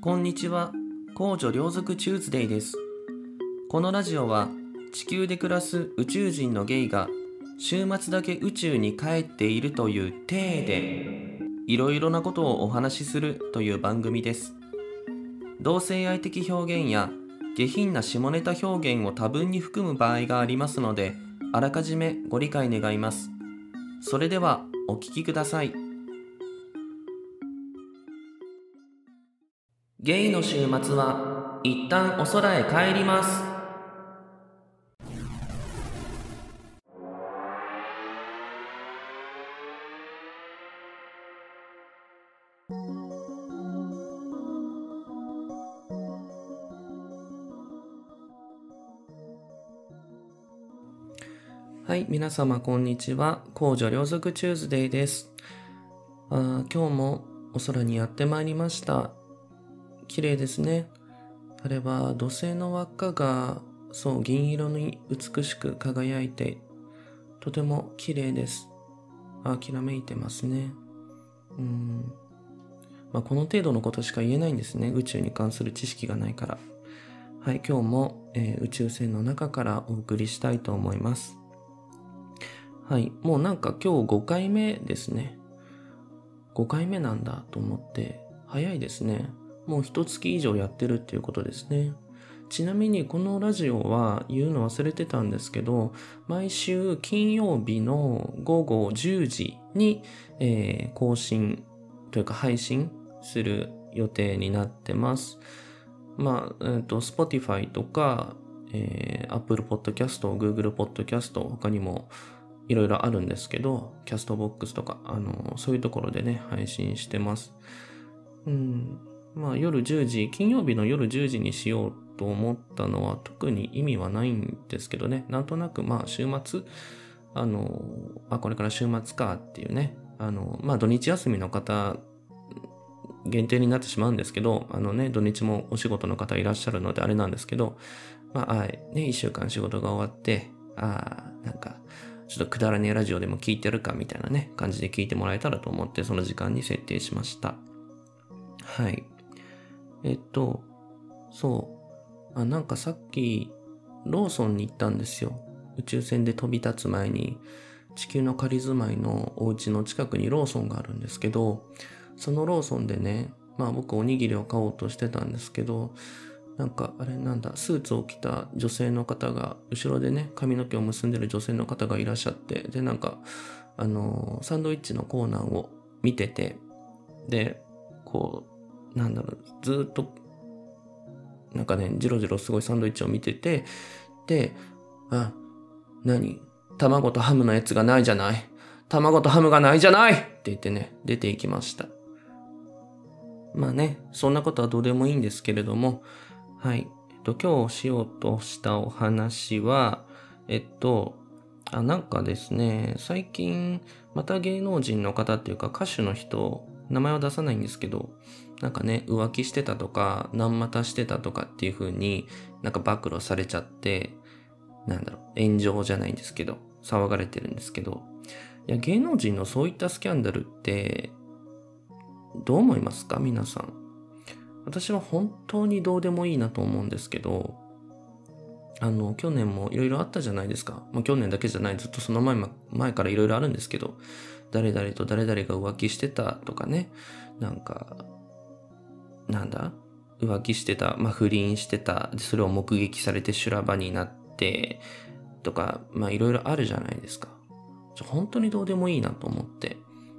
こんにちは。公女両族チューズデイです。このラジオは地球で暮らす宇宙人のゲイが週末だけ宇宙に帰っているという体でいろいろなことをお話しするという番組です。同性愛的表現や下品な下ネタ表現を多分に含む場合がありますので、あらかじめご理解願います。それではお聞きください。ゲイの週末は一旦お空へ帰ります。はい、皆様こんにちは。公女両族チューズデイです。あ今日もお空にやってまいりました。綺麗ですね。あれは土星の輪っかがそう銀色に美しく輝いてとても綺麗です。あきらめいてますね。うん。まあ、この程度のことしか言えないんですね。宇宙に関する知識がないから。はい、今日も、えー宇宙船の中からお送りしたいと思います。はい、もうなんか今日5回目ですね。5回目なんだと思って、早いですね。もう一月以上やってるっていうことですね。ちなみにこのラジオは言うの忘れてたんですけど、毎週金曜日の午後10時に、えー更新というか配信する予定になってます。まあ、えっ、と、Spotify とか、えー Apple Podcast、Google Podcast、他にもいろいろあるんですけど、キャストボックスとか、あの、そういうところでね、配信してます。うん。まあ、夜10時、金曜日の夜10時にしようと思ったのは特に意味はないんですけどね、なんとなく、まあ、週末、あの、あ、これから週末かっていうね、あの、まあ、土日休みの方、限定になってしまうんですけど、あのね、土日もお仕事の方いらっしゃるのであれなんですけど、まあ、はい、ね、一週間仕事が終わって、ああ、なんか、ちょっとくだらねえラジオでも聞いてるかみたいなね、感じで聞いてもらえたらと思って、その時間に設定しました。はい。えっと、そう。あ、なんかさっき、ローソンに行ったんですよ。宇宙船で飛び立つ前に、地球の仮住まいのお家の近くにローソンがあるんですけど、そのローソンでね、まあ僕おにぎりを買おうとしてたんですけど、なんかあれなんだ、スーツを着た女性の方が、後ろでね、髪の毛を結んでる女性の方がいらっしゃって、で、なんか、あのーサンドイッチのコーナーを見てて、で、こう、なんだろう、ずっと、なんかね、じろじろすごいサンドイッチを見てて、で、あ、何？卵とハムのやつがないじゃない。卵とハムがないじゃないって言ってね、出て行きました。まあね、そんなことはどうでもいいんですけれども、はい。えっと、今日しようとしたお話は、えっと、あ、なんかですね、最近、また芸能人の方っていうか歌手の人、名前は出さないんですけど、なんかね、浮気してたとか、何股してたとかっていう風になんか暴露されちゃって、なんだろう、炎上じゃないんですけど、騒がれてるんですけど、いや、芸能人のそういったスキャンダルって、どう思いますか？皆さん。私は本当にどうでもいいなと思うんですけど、あの、去年もいろいろあったじゃないですか。まあ、去年だけじゃない、ずっとその前前からいろいろあるんですけど、誰々と誰々が浮気してたとかね、なんか、なんだ？浮気してた、まあ、不倫してた、それを目撃されて修羅場になって、とか、まあ、いろいろあるじゃないですか。ちょ本当にどうでもいいなと思って。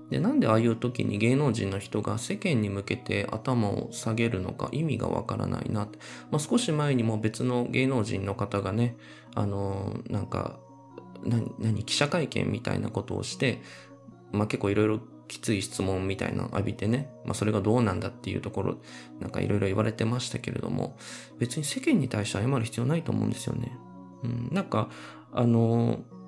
で、なんでああいう時に芸能人の人が世間に向けて頭を下げるのか意味がわからないな。まあ、少し前にも別の芸能人の方がね、あのーなんか、な何、記者会見みたいなことをして、まあ、結構いろいろきつい質問みたいな浴びてね、まあ、それがどうなんだっていうところ、なんかいろいろ言われてましたけれども、別に世間に対して謝る必要ないと思うんですよね。うん、なんか、あのー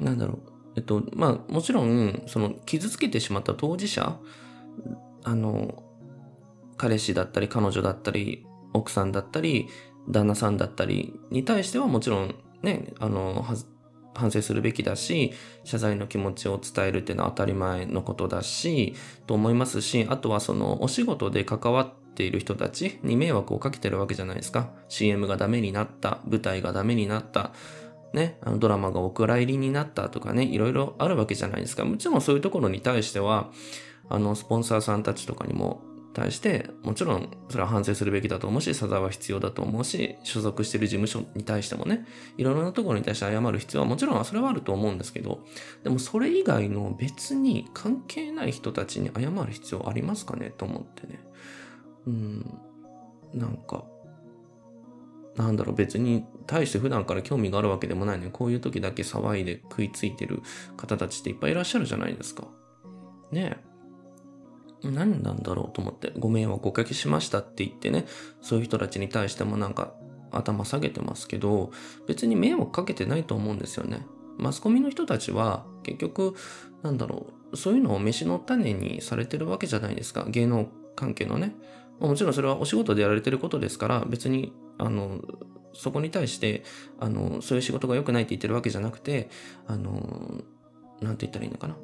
なんだろう、えっと、まあ、もちろん、その、傷つけてしまった当事者、あの、彼氏だったり、彼女だったり、奥さんだったり、旦那さんだったりに対してはもちろん、ね、あの、反省するべきだし、謝罪の気持ちを伝えるっていうのは当たり前のことだし、と思いますし、あとはそのお仕事で関わっている人たちに迷惑をかけてるわけじゃないですか。CM がダメになった、舞台がダメになった、ね、あのドラマがお蔵入りになったとかね、いろいろあるわけじゃないですか。もちろんそういうところに対しては、あの、スポンサーさんたちとかにも対して、もちろんそれは反省するべきだと思うし、謝罪は必要だと思うし、所属してる事務所に対してもね、いろいろなところに対して謝る必要はもちろんそれはあると思うんですけど、でもそれ以外の別に関係ない人たちに謝る必要ありますかねと思ってね。うん、なんか、なんだろう、別に対して普段から興味があるわけでもないのに、こういう時だけ騒いで食いついてる方たちっていっぱいいらっしゃるじゃないですか。ねえ。何なんだろうと思って、ご迷惑おかけしましたって言ってね、そういう人たちに対してもなんか頭下げてますけど、別に迷惑かけてないと思うんですよね。マスコミの人たちは結局、なんだろう、そういうのを飯の種にされてるわけじゃないですか。芸能関係のね。もちろんそれはお仕事でやられてることですから、別にあの、そこに対して、あの、そういう仕事が良くないって言ってるわけじゃなくて、あの、なんて言ったらいいのかな。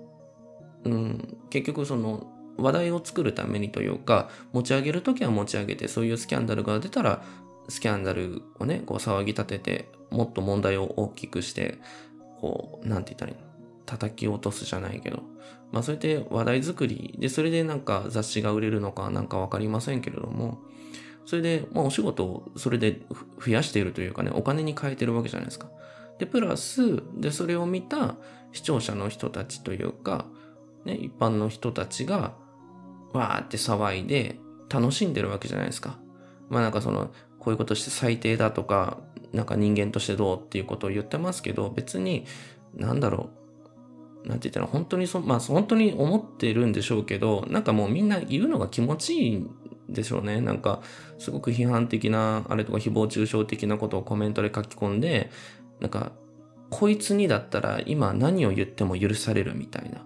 うん、結局その、話題を作るためにというか、持ち上げるときは持ち上げて、そういうスキャンダルが出たら、スキャンダルをね、こう騒ぎ立てて、もっと問題を大きくして、こう、なんて言ったらいいの？叩き落とすじゃないけど。まあ、そうやって話題作りで、それでなんか雑誌が売れるのかなんかわかりませんけれども、それで、まあ、お仕事をそれで増やしているというかね、お金に変えてるわけじゃないですか。で、プラス、で、それを見た視聴者の人たちというか、ね、一般の人たちが、わーって騒いで楽しんでるわけじゃないですか。まあなんかその、こういうことして最低だとか、なんか人間としてどうっていうことを言ってますけど、別に、なんだろう。なんて言ったら、本当にそ、まあ本当に思ってるんでしょうけど、なんかもうみんな言うのが気持ちいいんでしょうね。なんか、すごく批判的な、あれとか誹謗中傷的なことをコメントで書き込んで、なんか、こいつにだったら今何を言っても許されるみたいな。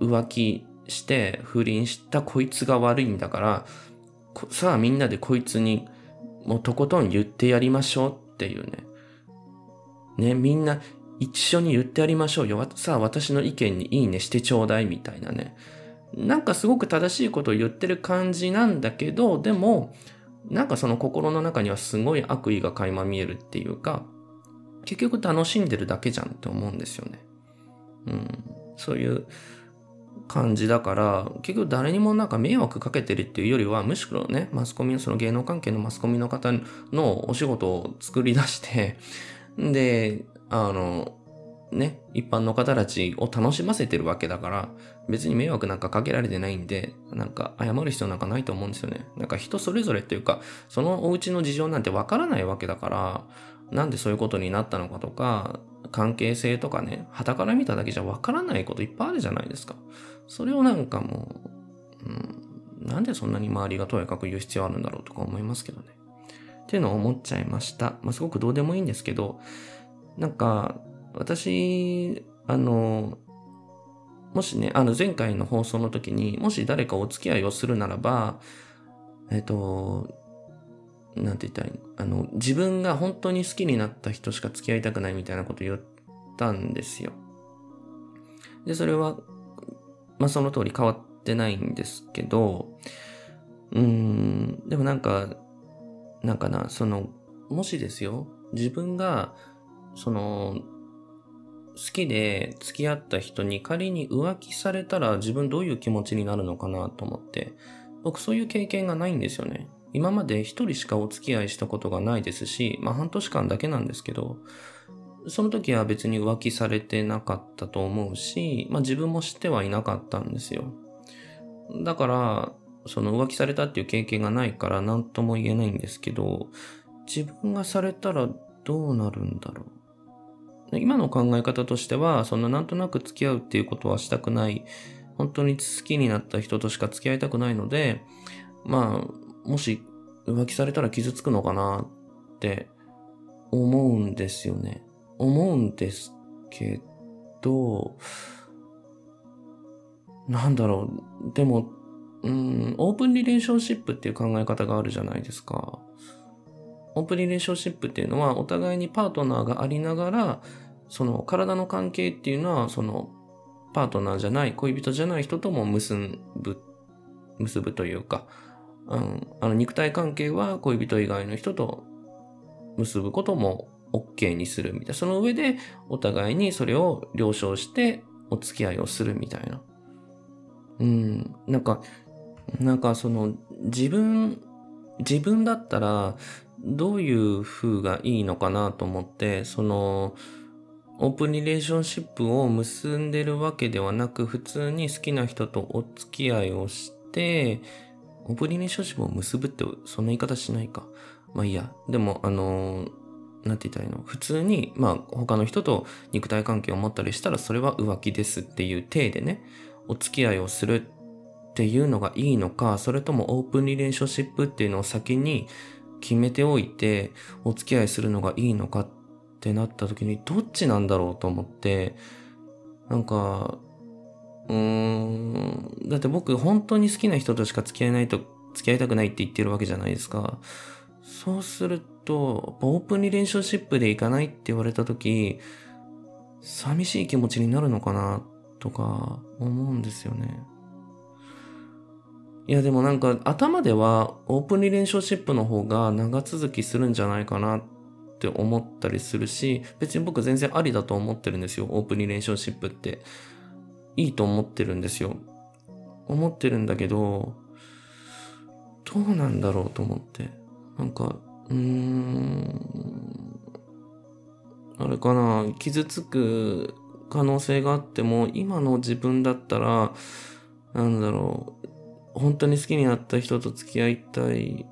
浮気して不倫したこいつが悪いんだから、さあみんなでこいつにもうとことん言ってやりましょうっていうね。ね、みんな一緒に言ってやりましょうよ。さあ私の意見にいいねしてちょうだいみたいなね。なんかすごく正しいことを言ってる感じなんだけど、でも、なんかその心の中にはすごい悪意が垣間見えるっていうか、結局楽しんでるだけじゃんって思うんですよね。うん。そういう感じだから、結局誰にもなんか迷惑かけてるっていうよりは、むしろね、マスコミの、その芸能関係のマスコミの方のお仕事を作り出して、で、あの、ね、一般の方たちを楽しませてるわけだから、別に迷惑なんかかけられてないんで、なんか謝る必要なんかないと思うんですよね。なんか人それぞれっていうか、そのお家の事情なんてわからないわけだから、なんでそういうことになったのかとか、関係性とかね、旗から見ただけじゃわからないこといっぱいあるじゃないですか。それをなんかもう、うん、なんでそんなに周りがとやかく言う必要あるんだろうとか思いますけどね。っていうのを思っちゃいました。まあ、すごくどうでもいいんですけど、なんか、私、あの、もしね、あの前回の放送の時に、もし誰かお付き合いをするならば、えっと、なんて言ったらいいあの、自分が本当に好きになった人しか付き合いたくないみたいなこと言ったんですよ。で、それは、まあその通り変わってないんですけど、うん、でもなんか、なんかな、その、もしですよ、自分が、その、好きで付き合った人に仮に浮気されたら自分どういう気持ちになるのかなと思って、僕そういう経験がないんですよね。今まで一人しかお付き合いしたことがないですし、まあ半年間だけなんですけど、その時は別に浮気されてなかったと思うし、まあ自分も知ってはいなかったんですよ。だから、その浮気されたっていう経験がないから何とも言えないんですけど、自分がされたらどうなるんだろう。今の考え方としては、そのなんとなく付き合うっていうことはしたくない。本当に好きになった人としか付き合いたくないので、まあ、もし浮気されたら傷つくのかなって思うんですよね。思うんですけど、なんだろう。でも、うん、オープンリレーションシップっていう考え方があるじゃないですか。オープンリレーションシップっていうのは、お互いにパートナーがありながら、その体の関係っていうのは、そのパートナーじゃない、恋人じゃない人とも結ぶ、結ぶというか、うん、あの肉体関係は恋人以外の人と結ぶことも OK にするみたいな。その上でお互いにそれを了承してお付き合いをするみたいな。うん、なんか、なんかその自分、自分だったらどういう風がいいのかなと思って、その、オープンリレーションシップを結んでるわけではなく、普通に好きな人とお付き合いをして、オープンリレーションシップを結ぶって、そんな言い方しないか。まあいいや。でも、あのー、なんて言ったらいいの？普通に、まあ他の人と肉体関係を持ったりしたら、それは浮気ですっていう体でね、お付き合いをするっていうのがいいのか、それともオープンリレーションシップっていうのを先に決めておいて、お付き合いするのがいいのかってなった時に、どっちなんだろうと思って、なんか、うーん、だって僕本当に好きな人としか付き合えないと、付き合いたくないって言ってるわけじゃないですか。そうすると、とオープンリレーションシップで行かないって言われた時、寂しい気持ちになるのかなとか思うんですよね。いやでもなんか頭ではオープンリレーションシップの方が長続きするんじゃないかなって思ったりするし、別に僕全然ありだと思ってるんですよ。オープンリレーションシップって。いいと思ってるんですよ。思ってるんだけど、どうなんだろうと思って。なんか、うーん、あれかな、傷つく可能性があっても、今の自分だったら、なんだろう、本当に好きになった人と付き合いたい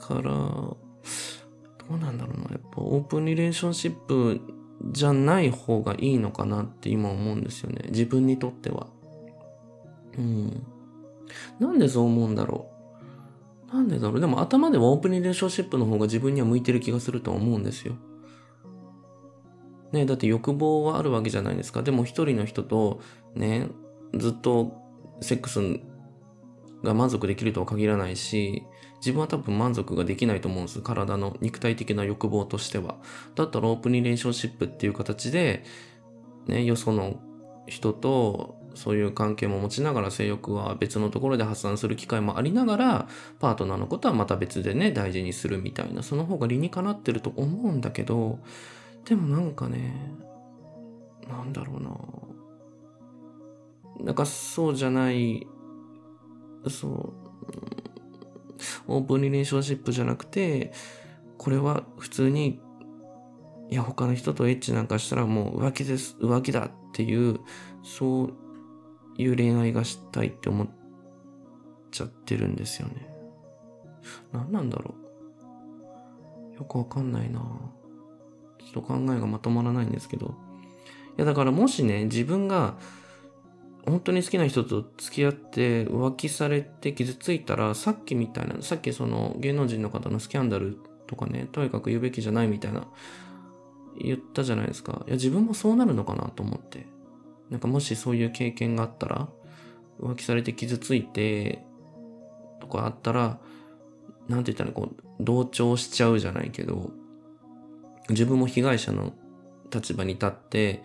から、どうなんだろうな。やっぱオープンリレーションシップじゃない方がいいのかなって今思うんですよね。自分にとっては。うん。なんでそう思うんだろう。なんでだろう？でも頭ではオープンリレーションシップの方が自分には向いてる気がするとは思うんですよ。ねだって欲望はあるわけじゃないですか。でも一人の人とね、ずっとセックスが満足できるとは限らないし、自分は多分満足ができないと思うんです。体の肉体的な欲望としては。だったらオープンリレーションシップっていう形で、ね、よその人とそういう関係も持ちながら性欲は別のところで発散する機会もありながら、パートナーのことはまた別でね、大事にするみたいな、その方が理にかなってると思うんだけど、でもなんかね、なんだろうな。なんかそうじゃないそう、オープンリレーションシップじゃなくて、これは普通に、いや、他の人とエッチなんかしたらもう浮気です、浮気だっていう、そういう恋愛がしたいって思っちゃってるんですよね。何なんだろう。よくわかんないなちょっと考えがまとまらないんですけど。いや、だからもしね、自分が本当に好きな人と付き合って浮気されて傷ついたら、さっきみたいな、さっきその芸能人の方のスキャンダルとかね、とにかく言うべきじゃないみたいな、言ったじゃないですか。いや、自分もそうなるのかなと思って。なんかもしそういう経験があったら、浮気されて傷ついて、とかあったら、なんて言ったらこう、同調しちゃうじゃないけど、自分も被害者の立場に立って、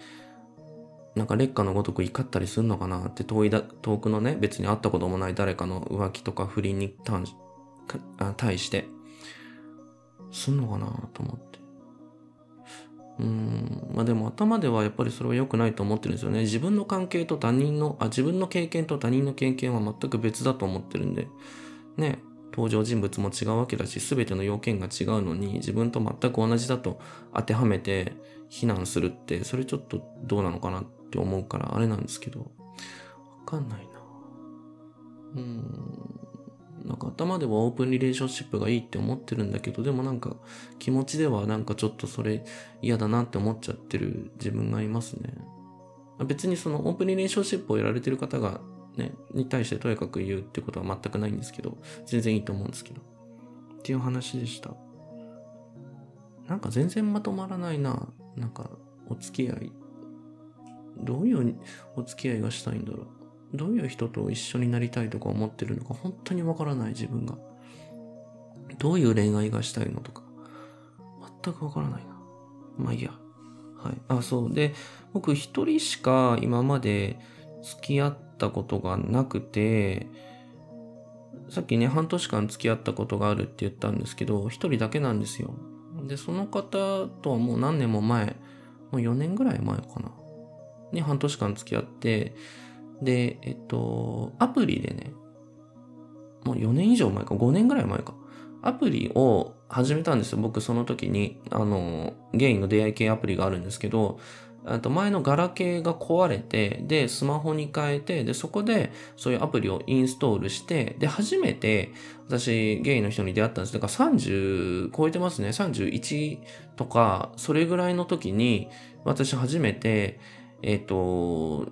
なんか劣化のごとく怒ったりするのかなって遠いだ、遠くのね、別に会ったこともない誰かの浮気とか不倫に対して、すんのかなと思って。うーん、まあでも頭ではやっぱりそれは良くないと思ってるんですよね。自分の関係と他人の、あ、自分の経験と他人の経験は全く別だと思ってるんで、ね、登場人物も違うわけだし、全ての要件が違うのに、自分と全く同じだと当てはめて非難するって、それちょっとどうなのかなって思うからあれなんですけど、わかんないな。うん。なんか頭ではオープンリレーションシップがいいって思ってるんだけど、でもなんか気持ちではなんかちょっとそれ嫌だなって思っちゃってる自分がいますね。別にそのオープンリレーションシップをやられてる方がね、に対してとにかく言うってことは全くないんですけど、全然いいと思うんですけど。っていう話でした。なんか全然まとまらないな。なんかお付き合いどういうお付き合いがしたいんだろう。どういう人と一緒になりたいとか思ってるのか本当にわからない自分が。どういう恋愛がしたいのとか。全くわからないな。まあいいや。はい。あ、そう。で、僕一人しか今まで付き合ったことがなくて、さっきね、半年間付き合ったことがあるって言ったんですけど、一人だけなんですよ。で、その方とはもう何年も前、もう4年ぐらい前かな。に半年間付き合って、で、えっと、アプリでね、もう4年以上前か、5年ぐらい前か。アプリを始めたんですよ。僕その時に、あの、ゲイの出会い系アプリがあるんですけど、あと前のガラケーが壊れて、で、スマホに変えて、で、そこでそういうアプリをインストールして、で、初めて私ゲイの人に出会ったんです。だから30超えてますね。31とか、それぐらいの時に、私初めて、えっ、ー、と、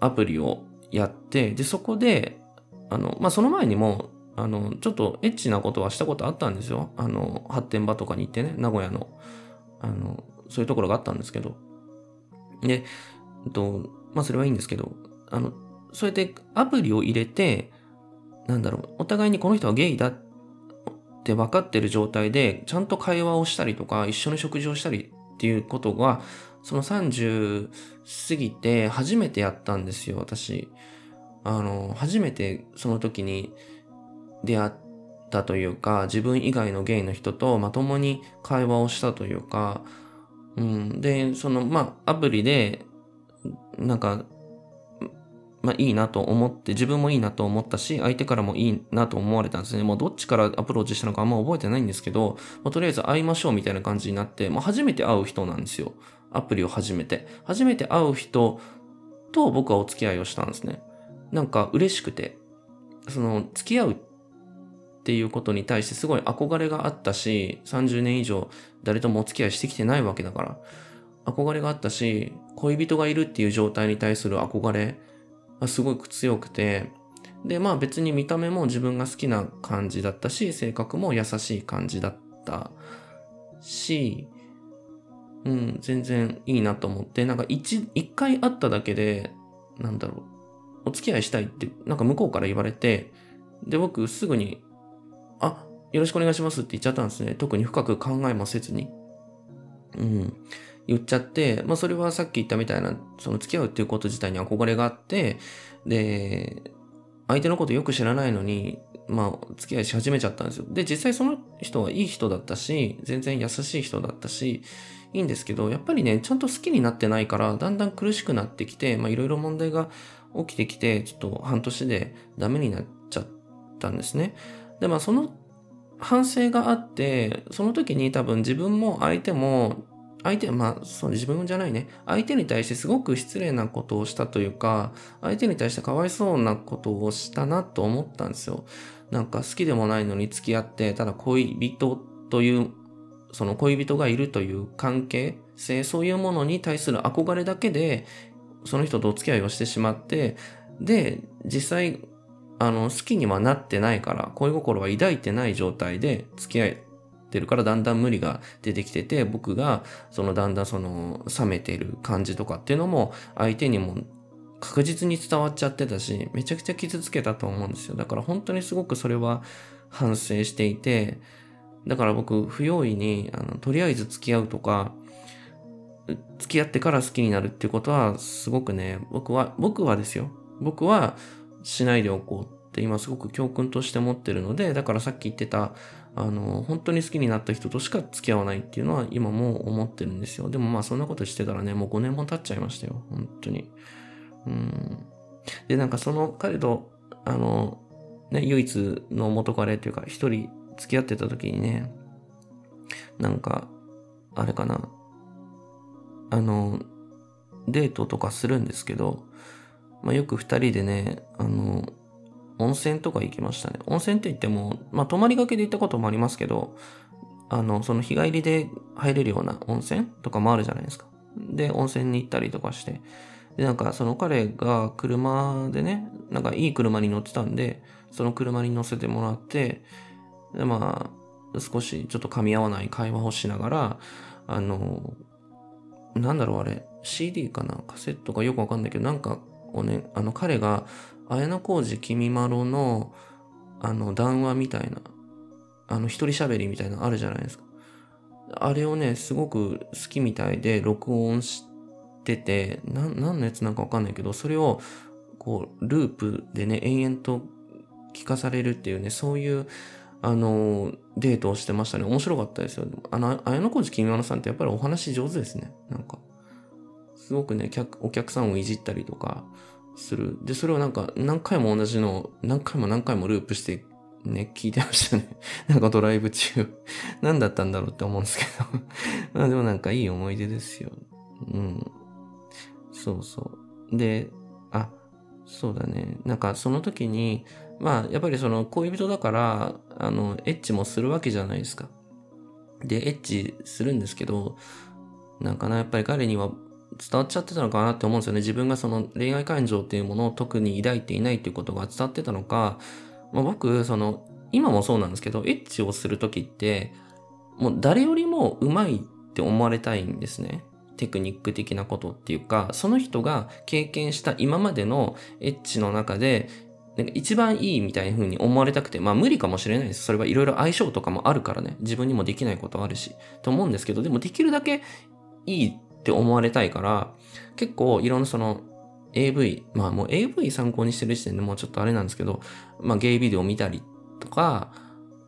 アプリをやって、で、そこで、あの、まあ、その前にも、あの、ちょっとエッチなことはしたことあったんですよ。あの、発展場とかに行ってね、名古屋の、あの、そういうところがあったんですけど。で、えっと、まあ、それはいいんですけど、あの、そうやってアプリを入れて、なんだろう、お互いにこの人はゲイだって分かってる状態で、ちゃんと会話をしたりとか、一緒に食事をしたりっていうことが、その30過ぎて初めてやったんですよ、私。あの、初めてその時に出会ったというか、自分以外のゲイの人とまともに会話をしたというか、うん。で、その、まあ、アプリで、なんか、まあいいなと思って、自分もいいなと思ったし、相手からもいいなと思われたんですね。もうどっちからアプローチしたのかあんま覚えてないんですけど、まあ、とりあえず会いましょうみたいな感じになって、まあ初めて会う人なんですよ。アプリを始めて。初めて会う人と僕はお付き合いをしたんですね。なんか嬉しくて、その付き合うっていうことに対してすごい憧れがあったし、30年以上誰ともお付き合いしてきてないわけだから、憧れがあったし、恋人がいるっていう状態に対する憧れがすごく強くて、で、まあ別に見た目も自分が好きな感じだったし、性格も優しい感じだったし、うん、全然いいなと思って、なんか一、一回会っただけで、なんだろう、お付き合いしたいって、なんか向こうから言われて、で、僕すぐに、あ、よろしくお願いしますって言っちゃったんですね。特に深く考えもせずに。うん。言っちゃって、まあそれはさっき言ったみたいな、その付き合うっていうこと自体に憧れがあって、で、相手のことよく知らないのに、まあ付き合いし始めちゃったんですよ。で、実際その人はいい人だったし、全然優しい人だったし、いいんですけど、やっぱりね、ちゃんと好きになってないから、だんだん苦しくなってきて、まあいろいろ問題が起きてきて、ちょっと半年でダメになっちゃったんですね。で、まあその反省があって、その時に多分自分も相手も、相手、まあ、そう、自分じゃないね。相手に対してすごく失礼なことをしたというか、相手に対してかわいそうなことをしたなと思ったんですよ。なんか好きでもないのに付き合って、ただ恋人というその恋人がいるという関係性、そういうものに対する憧れだけで、その人とお付き合いをしてしまって、で、実際、あの、好きにはなってないから、恋心は抱いてない状態で付き合ってるから、だんだん無理が出てきてて、僕が、そのだんだんその、冷めてる感じとかっていうのも、相手にも確実に伝わっちゃってたし、めちゃくちゃ傷つけたと思うんですよ。だから本当にすごくそれは反省していて、だから僕、不用意に、あの、とりあえず付き合うとか、付き合ってから好きになるっていうことは、すごくね、僕は、僕はですよ。僕はしないでおこうって今すごく教訓として持ってるので、だからさっき言ってた、あの、本当に好きになった人としか付き合わないっていうのは今も思ってるんですよ。でもまあそんなことしてたらね、もう5年も経っちゃいましたよ。本当に。うん。で、なんかその彼と、あの、ね、唯一の元彼っていうか、一人付き合ってた時にね、なんか、あれかな、あの、デートとかするんですけど、まあ、よく二人でね、あの、温泉とか行きましたね。温泉って言っても、まあ、泊まりがけで行ったこともありますけど、あの、その日帰りで入れるような温泉とかもあるじゃないですか。で、温泉に行ったりとかして。で、なんかその彼が車でね、なんかいい車に乗ってたんで、その車に乗せてもらって、で、まあ、少しちょっと噛み合わない会話をしながら、あの、なんだろうあれ、CD かな？カセットかよくわかんないけど、なんかをね、あの彼が、綾小路きみまろの、あの、談話みたいな、あの、一人喋りみたいなのあるじゃないですか。あれをね、すごく好きみたいで録音してて、な、何のやつなんかわかんないけど、それを、こう、ループでね、延々と聞かされるっていうね、そういう、あの、デートをしてましたね。面白かったですよ。あの、綾小路きみまのさんってやっぱりお話上手ですね。なんか。すごくね、客、お客さんをいじったりとかする。で、それをなんか何回も同じの何回も何回もループしてね、聞いてましたね。なんかドライブ中何だったんだろうって思うんですけど まあでもなんかいい思い出ですよ。うん。そうそう。で、あ、そうだね。なんかその時に、まあやっぱりその恋人だから、あの、エッチもするわけじゃないですか。で、エッチするんですけど、なんかな、やっぱり彼には伝わっちゃってたのかなって思うんですよね。自分がその恋愛感情っていうものを特に抱いていないっていうことが伝わってたのか、まあ、僕、その、今もそうなんですけど、エッチをするときって、もう誰よりも上手いって思われたいんですね。テクニック的なことっていうか、その人が経験した今までのエッチの中で、なんか一番いいみたいな風に思われたくて、まあ無理かもしれないです。それはいろいろ相性とかもあるからね。自分にもできないことあるし。と思うんですけど、でもできるだけいいって思われたいから、結構いろんなその AV、まあもう AV 参考にしてる時点でもうちょっとあれなんですけど、まあゲイビデオ見たりとか、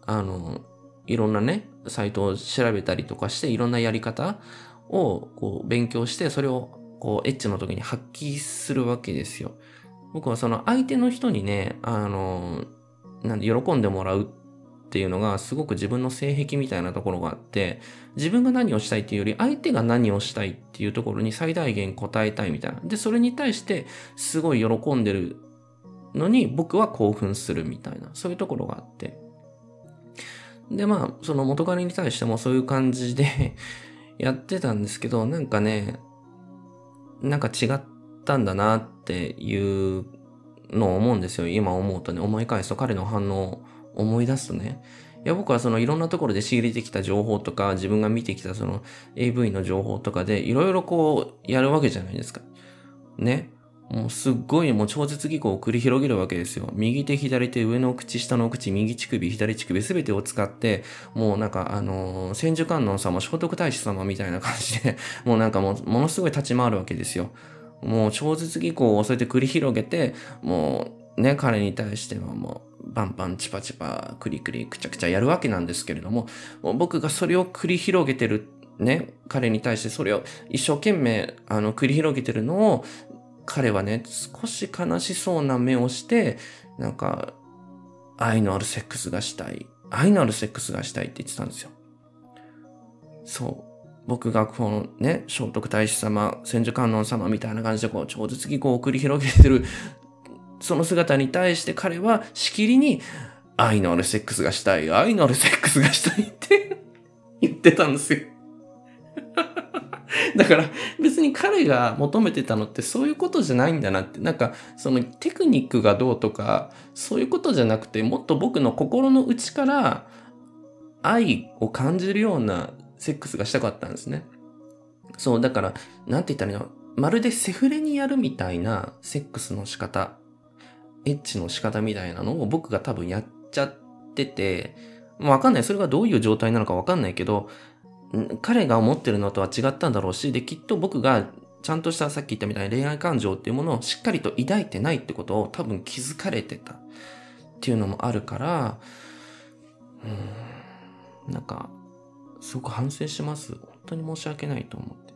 あの、いろんなね、サイトを調べたりとかして、いろんなやり方をこう勉強して、それをこうエッチの時に発揮するわけですよ。僕はその相手の人にね、あの、なんで喜んでもらうっていうのがすごく自分の性癖みたいなところがあって、自分が何をしたいっていうより相手が何をしたいっていうところに最大限答えたいみたいな。で、それに対してすごい喜んでるのに僕は興奮するみたいな、そういうところがあって。で、まあ、その元彼に対してもそういう感じで やってたんですけど、なんかね、なんか違ったんだなっていうのを思うんですよ。今思うとね、思い返すと彼の反応を思い出すとね、いや僕はそのいろんなところで仕入れてきた情報とか、自分が見てきたその AV の情報とかでいろいろこうやるわけじゃないですか。ね。もうすっごいもう超絶技巧を繰り広げるわけですよ。右手、左手、上の口、下の口、右乳首、左乳首、すべてを使って、もうなんかあの、千手観音様、聖徳太子様みたいな感じで、もうなんかもう、ものすごい立ち回るわけですよ。もう超絶技巧をそうやって繰り広げて、もうね、彼に対してはもう、バンバンチパチパクリクリくちゃくちゃやるわけなんですけれども、もう僕がそれを繰り広げてるね、彼に対してそれを一生懸命あの繰り広げてるのを彼はね、少し悲しそうな目をして、なんか、愛のあるセックスがしたい。愛のあるセックスがしたいって言ってたんですよ。そう。僕がこのね、聖徳太子様、千手観音様みたいな感じでこう、超絶技巧を繰り広げてるその姿に対して彼はしきりに愛のあるセックスがしたい、愛のあるセックスがしたいって言ってたんですよ だから別に彼が求めてたのってそういうことじゃないんだなって。なんかそのテクニックがどうとかそういうことじゃなくてもっと僕の心の内から愛を感じるようなセックスがしたかったんですね。そう、だから、なんて言ったらいいの？まるでセフレにやるみたいなセックスの仕方エッチの仕方みたいなのを僕が多分やっちゃってて、わかんない。それがどういう状態なのかわかんないけど、彼が思ってるのとは違ったんだろうし、で、きっと僕がちゃんとしたさっき言ったみたいに恋愛感情っていうものをしっかりと抱いてないってことを多分気づかれてたっていうのもあるから、うん、なんか、すごく反省します。本当に申し訳ないと思って。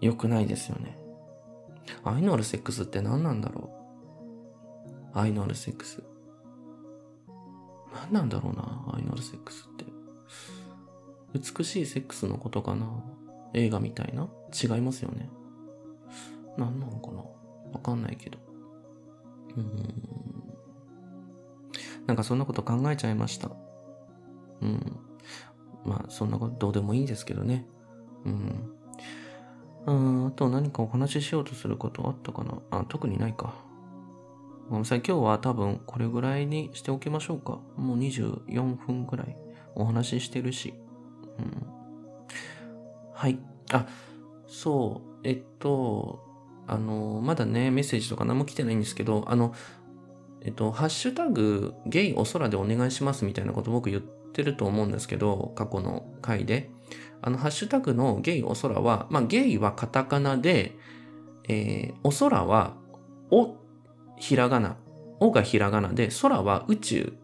良くないですよね。愛のあるセックスって何なんだろう愛のあるセックス。何なんだろうな、愛のあるセックスって。美しいセックスのことかな映画みたいな違いますよね。何なのかなわかんないけど。うん。なんかそんなこと考えちゃいました。うん。まあ、そんなことどうでもいいんですけどね。うん。うん、あと何かお話ししようとすることあったかな？あ、特にないか。ごめんなさい。今日は多分これぐらいにしておきましょうか。もう24分ぐらいお話ししてるし。うん。はい。あ、そう。えっと、あの、まだね、メッセージとか何も来てないんですけど、あの、えっと、ハッシュタグ、ゲイお空でお願いしますみたいなこと僕言ってると思うんですけど、過去の回で。あの、ハッシュタグのゲイお空は、まあ、ゲイはカタカナで、えー、お空は、お、ひらがな。おがひらがなで、空は宇宙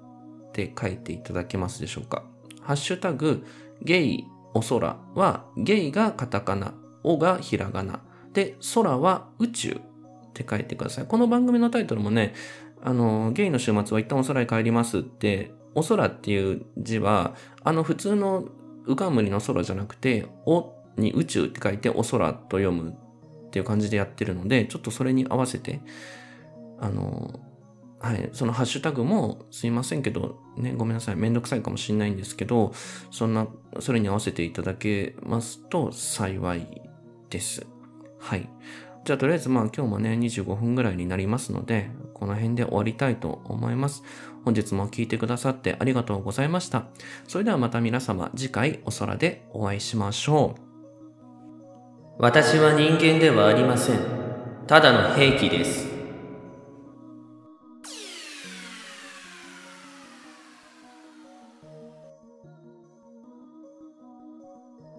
って書いていただけますでしょうか。ハッシュタグ、ゲイお空は、ゲイがカタカナ、おがひらがな。で、空は宇宙って書いてください。この番組のタイトルもね、あの、ゲイの週末は一旦お空へ帰りますって、お空っていう字は、あの普通の浮かむりの空じゃなくて、おに宇宙って書いてお空と読むっていう感じでやってるので、ちょっとそれに合わせて、あの、はい、そのハッシュタグもすいませんけど、ね、ごめんなさい、めんどくさいかもしれないんですけど、そんな、それに合わせていただけますと幸いです。はい。じゃあとりあえずまあ今日もね、25分ぐらいになりますので、この辺で終わりたいと思います。本日も聞いてくださってありがとうございました。それではまた皆様次回お空でお会いしましょう。私は人間ではありません。ただの兵器です。